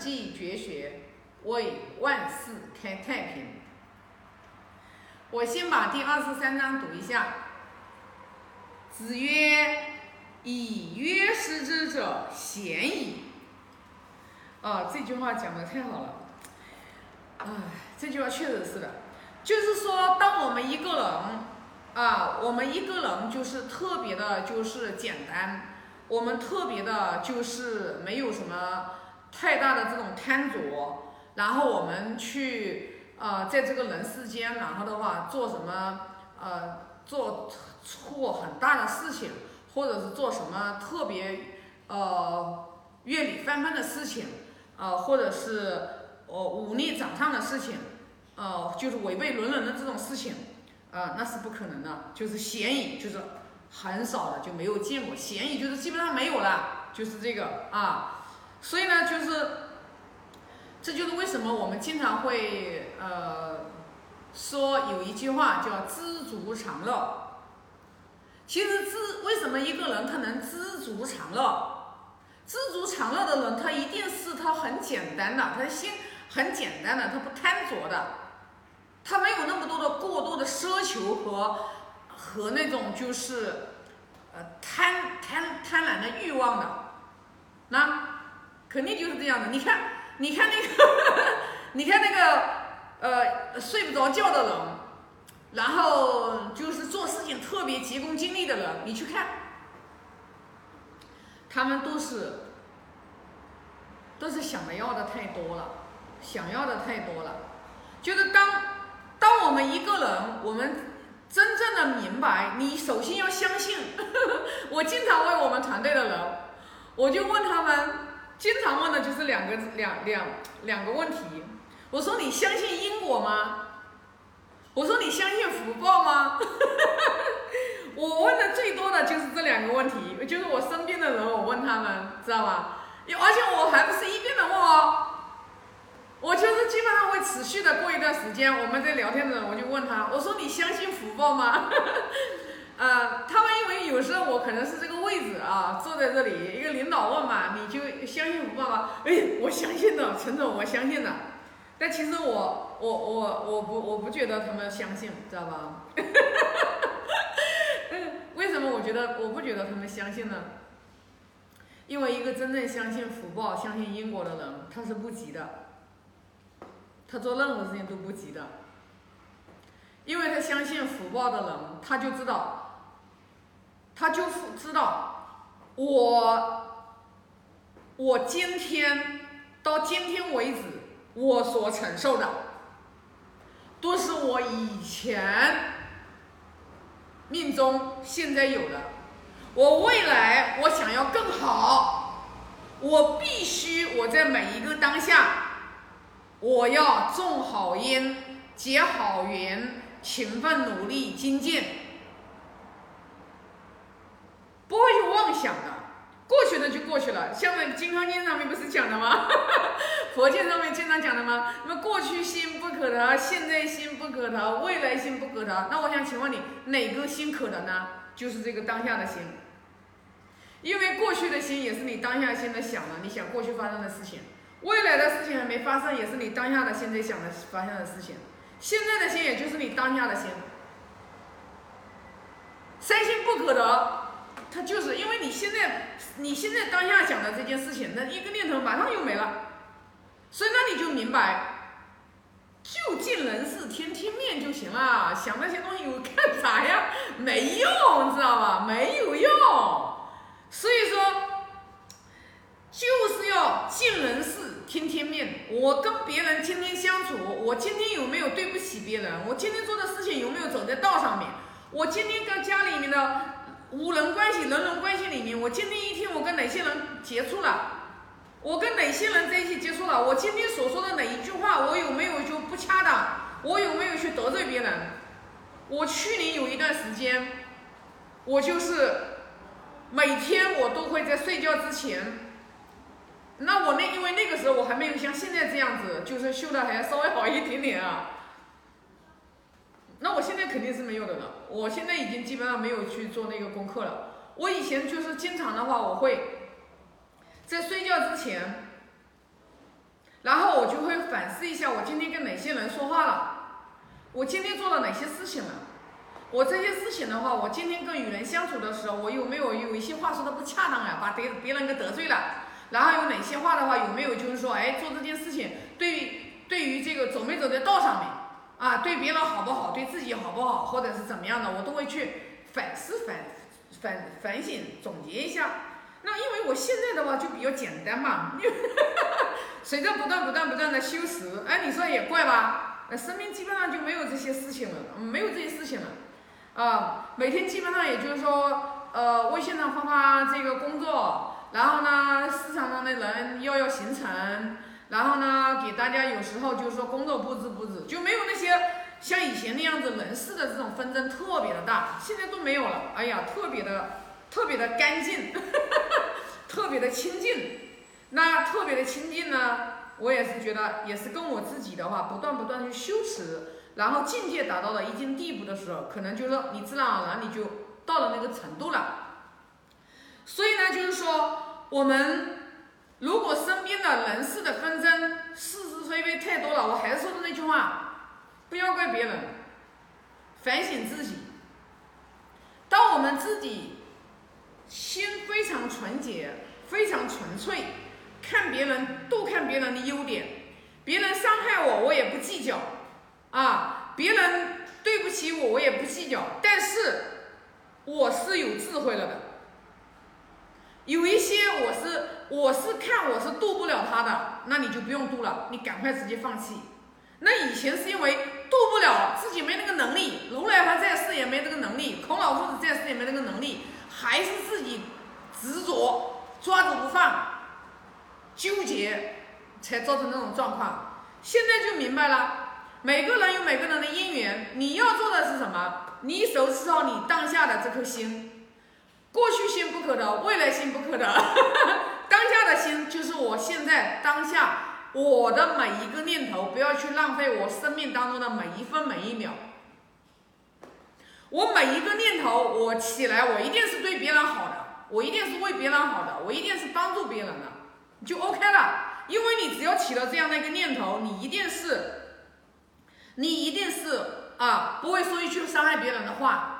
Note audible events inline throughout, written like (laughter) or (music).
气绝学，为万世开太平。我先把第二十三章读一下。子曰：“以约失之者，贤矣。”啊，这句话讲的太好了。哎，这句话确实是的，就是说，当我们一个人啊，我们一个人就是特别的，就是简单，我们特别的，就是没有什么太大的这种贪着，然后我们去呃，在这个人世间，然后的话做什么呃，做错很大的事情，或者是做什么特别呃愿里翻番的事情，呃，或者是。哦，忤逆长上的事情，呃，就是违背伦伦的这种事情，呃，那是不可能的。就是嫌疑，就是很少的，就没有见过。嫌疑就是基本上没有了，就是这个啊。所以呢，就是，这就是为什么我们经常会呃说有一句话叫“知足常乐”。其实知为什么一个人他能知足常乐？知足常乐的人，他一定是他很简单的，他的心。很简单的，他不贪着的，他没有那么多的过多的奢求和和那种就是呃贪贪贪婪的欲望的，那肯定就是这样的。你看，你看那个，(laughs) 你看那个呃睡不着觉的人，然后就是做事情特别急功近利的人，你去看，他们都是都是想的要的太多了。想要的太多了，就是当当我们一个人，我们真正的明白，你首先要相信。(laughs) 我经常问我们团队的人，我就问他们，经常问的就是两个两两两个问题。我说你相信因果吗？我说你相信福报吗？(laughs) 我问的最多的就是这两个问题，就是我身边的人，我问他们，知道吧？而且我还不是一遍的问哦。我就是基本上会持续的过一段时间，我们在聊天的时候，我就问他，我说你相信福报吗？呃，他们因为有时候我可能是这个位置啊，坐在这里，一个领导问嘛，你就相信福报吗？哎，我相信的，陈总，我相信的。但其实我我我我不我不觉得他们相信，知道吧？(laughs) 为什么我觉得我不觉得他们相信呢？因为一个真正相信福报、相信因果的人，他是不急的。他做任何事情都不急的，因为他相信福报的人，他就知道，他就知道，我，我今天到今天为止，我所承受的，都是我以前命中现在有的，我未来我想要更好，我必须我在每一个当下。我要种好因，结好缘，勤奋努力精进，不会去妄想的。过去的像那《金刚经》上面不是讲的吗？(laughs) 佛经上面经常讲的吗？那么过去心不可得，现在心不可得，未来心不可得。那我想请问你，哪个心可得呢？就是这个当下的心，因为过去的心也是你当下心的想的，你想过去发生的事情。未来的事情还没发生，也是你当下的现在想的发生的事情。现在的心，也就是你当下的心。三心不可得，他就是因为你现在你现在当下想的这件事情，那一个念头马上又没了。所以那你就明白，就尽人事听听面就行了。想那些东西有干啥呀？没用，你知道吧？没有用。所以说。就是要尽人事，听天命。我跟别人天天相处，我今天有没有对不起别人？我今天做的事情有没有走在道上面？我今天跟家里面的五人关系、人人关系里面，我今天一天我跟哪些人接触了？我跟哪些人在一起接触了？我今天所说的哪一句话，我有没有就不恰当？我有没有去得罪别人？我去年有一段时间，我就是每天我都会在睡觉之前。那我那因为那个时候我还没有像现在这样子，就是修的还稍微好一点点啊。那我现在肯定是没有的了。我现在已经基本上没有去做那个功课了。我以前就是经常的话，我会在睡觉之前，然后我就会反思一下，我今天跟哪些人说话了？我今天做了哪些事情了？我这些事情的话，我今天跟与人相处的时候，我有没有有一些话说的不恰当啊？把别别人给得罪了？然后有哪些话的话，有没有就是说，哎，做这件事情对于对于这个走没走在道上面啊？对别人好不好？对自己好不好？或者是怎么样的？我都会去反思反反反省总结一下。那因为我现在的话就比较简单嘛，(laughs) 随着不断不断不断的修持，哎，你说也怪吧？呃，身边基本上就没有这些事情了，没有这些事情了。啊，每天基本上也就是说，呃，微信上发发这个工作，然后呢，市场上的人要要行程，然后呢，给大家有时候就是说工作布置布置，就没有那些像以前那样子人事的这种纷争特别的大，现在都没有了。哎呀，特别的特别的干净，(laughs) 特别的清净。那特别的清净呢，我也是觉得也是跟我自己的话，不断不断去修持。然后境界达到了一定地步的时候，可能就是说你自然而然你就到了那个程度了。所以呢，就是说我们如果身边的人事的纷争是是非非太多了，我还是说的那句话，不要怪别人，反省自己。当我们自己心非常纯洁、非常纯粹，看别人多看别人的优点，别人伤害我，我也不计较。啊，别人对不起我，我也不计较。但是我是有智慧了的，有一些我是我是看我是渡不了他的，那你就不用渡了，你赶快直接放弃。那以前是因为渡不了，自己没那个能力，如来佛在世也没这个能力，孔老夫子在世也没那个能力，还是自己执着抓着不放，纠结，才造成那种状况。现在就明白了。每个人有每个人的因缘，你要做的是什么？你守持好你当下的这颗心，过去心不可得，未来心不可得，(laughs) 当下的心就是我现在当下我的每一个念头，不要去浪费我生命当中的每一分每一秒。我每一个念头，我起来，我一定是对别人好的，我一定是为别人好的，我一定是帮助别人的，就 OK 了。因为你只要起了这样的一个念头，你一定是。你一定是啊，不会说一句伤害别人的话，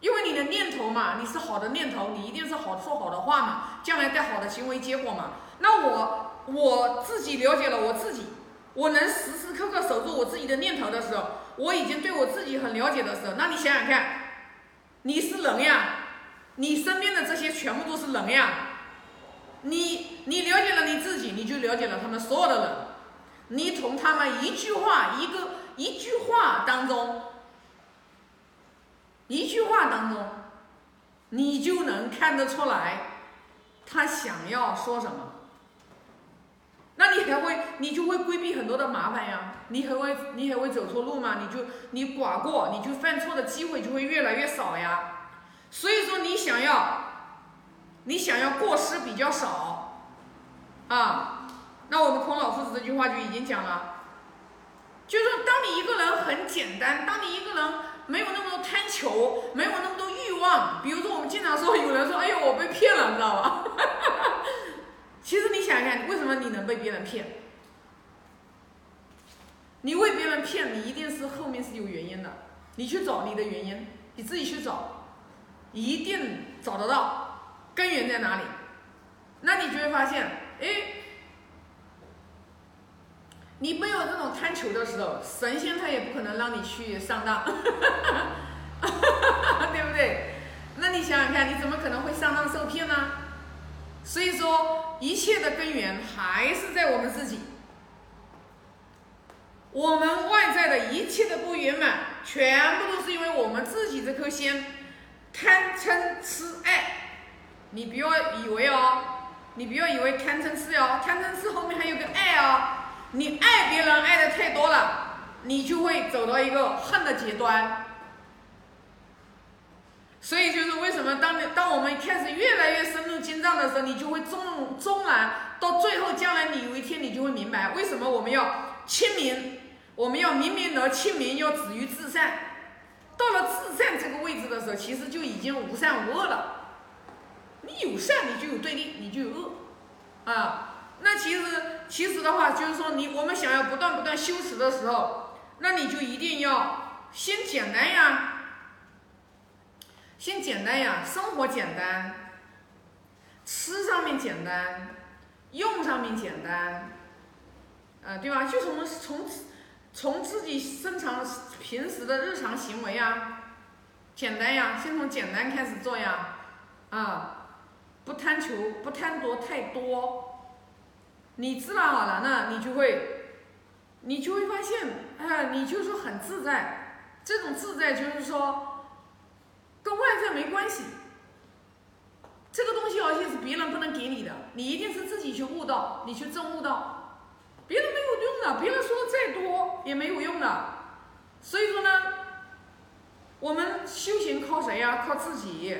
因为你的念头嘛，你是好的念头，你一定是好说好的话嘛，将来带好的行为结果嘛。那我我自己了解了我自己，我能时时刻刻守住我自己的念头的时候，我已经对我自己很了解的时候，那你想想看，你是人呀，你身边的这些全部都是人呀，你你了解了你自己，你就了解了他们所有的人，你从他们一句话一个。一句话当中，一句话当中，你就能看得出来，他想要说什么。那你还会，你就会规避很多的麻烦呀。你还会，你还会走错路吗？你就你寡过，你就犯错的机会就会越来越少呀。所以说，你想要，你想要过失比较少，啊，那我们孔老夫子这句话就已经讲了。就是说，当你一个人很简单，当你一个人没有那么多贪求，没有那么多欲望，比如说我们经常说，有人说，哎呦，我被骗了，你知道吧？(laughs) 其实你想想看，为什么你能被别人骗？你为别人骗，你一定是后面是有原因的。你去找你的原因，你自己去找，一定找得到根源在哪里。那你就会发现，哎。你没有这种贪求的时候，神仙他也不可能让你去上当，(laughs) 对不对？那你想想看，你怎么可能会上当受骗呢？所以说，一切的根源还是在我们自己。我们外在的一切的不圆满，全部都是因为我们自己这颗心贪嗔痴爱。你不要以为哦，你不要以为贪嗔痴哦，贪嗔痴后面还有个爱哦。你爱别人爱的太多了，你就会走到一个恨的极端。所以就是为什么当你当我们开始越来越深入经藏的时候，你就会终终然到最后，将来你有一天你就会明白，为什么我们要清明，我们要明明德清明，要止于至善。到了至善这个位置的时候，其实就已经无善无恶了。你有善，你就有对立，你就有恶，啊，那其实。其实的话，就是说你我们想要不断不断修持的时候，那你就一定要先简单呀，先简单呀，生活简单，吃上面简单，用上面简单，呃，对吧？就从从从自己正常平时的日常行为啊，简单呀，先从简单开始做呀，啊，不贪求，不贪多太多，你自然而然呢你就会，你就会发现，哎，你就是很自在，这种自在就是说，跟外在没关系，这个东西而且是别人不能给你的，你一定是自己去悟到，你去证悟到。别人没有用的，别人说再多也没有用的。所以说呢，我们修行靠谁呀？靠自己。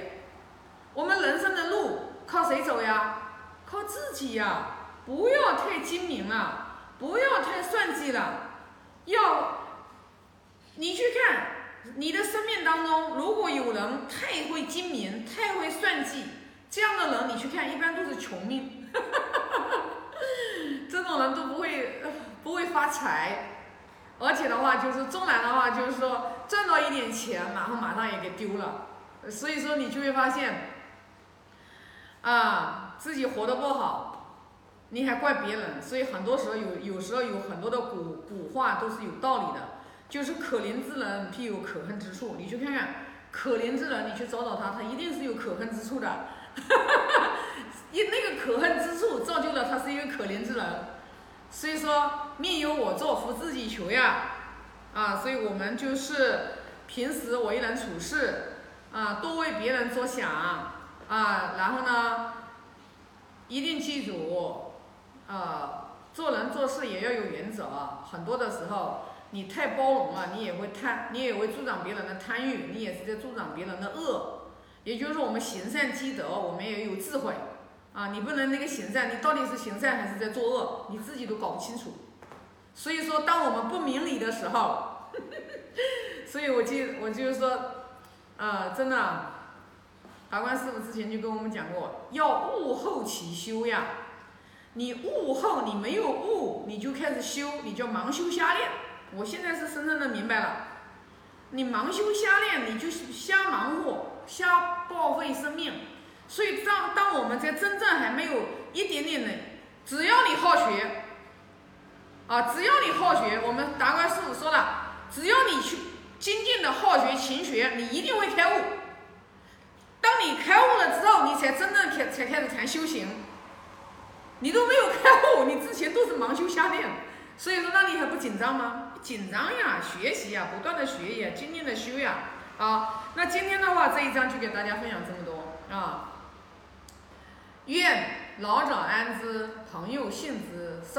我们人生的路靠谁走呀？靠自己呀！不要太精明了，不要太算计了。要，你去看你的生命当中，如果有人太会精明、太会算计，这样的人你去看，一般都是穷命。(laughs) 这种人都不会不会发财，而且的话就是纵然的话就是说赚到一点钱，然后马上也给丢了，所以说你就会发现，啊自己活得不好，你还怪别人，所以很多时候有有时候有很多的古古话都是有道理的，就是可怜之人必有可恨之处，你去看看可怜之人，你去找找他，他一定是有可恨之处的。一 (laughs) 那个可恨之处，造就了他是一个可怜之人。所以说，命由我做，福自己求呀。啊，所以我们就是平时为人处事，啊，多为别人着想，啊，然后呢，一定记住，啊，做人做事也要有原则啊。很多的时候，你太包容了，你也会贪，你也会助长别人的贪欲，你也是在助长别人的恶。也就是说，我们行善积德，我们也有智慧。啊，你不能那个行善，你到底是行善还是在作恶，你自己都搞不清楚。所以说，当我们不明理的时候，(laughs) 所以我记，我就是说，啊，真的，法官师傅之前就跟我们讲过，要悟后起修呀。你悟后，你没有悟，你就开始修，你叫盲修瞎练。我现在是深深的明白了，你盲修瞎练，你就瞎忙活，瞎报废生命。所以，当当我们在真正还没有一点点的，只要你好学，啊，只要你好学，我们达观师傅说了，只要你去精进的好学勤学，你一定会开悟。当你开悟了之后，你才真正开才开始谈修行。你都没有开悟，你之前都是盲修瞎练，所以说那你还不紧张吗？紧张呀，学习呀，不断的学呀，经验的修呀。啊，那今天的话这一章就给大家分享这么多啊。愿老者安之，朋友信之。上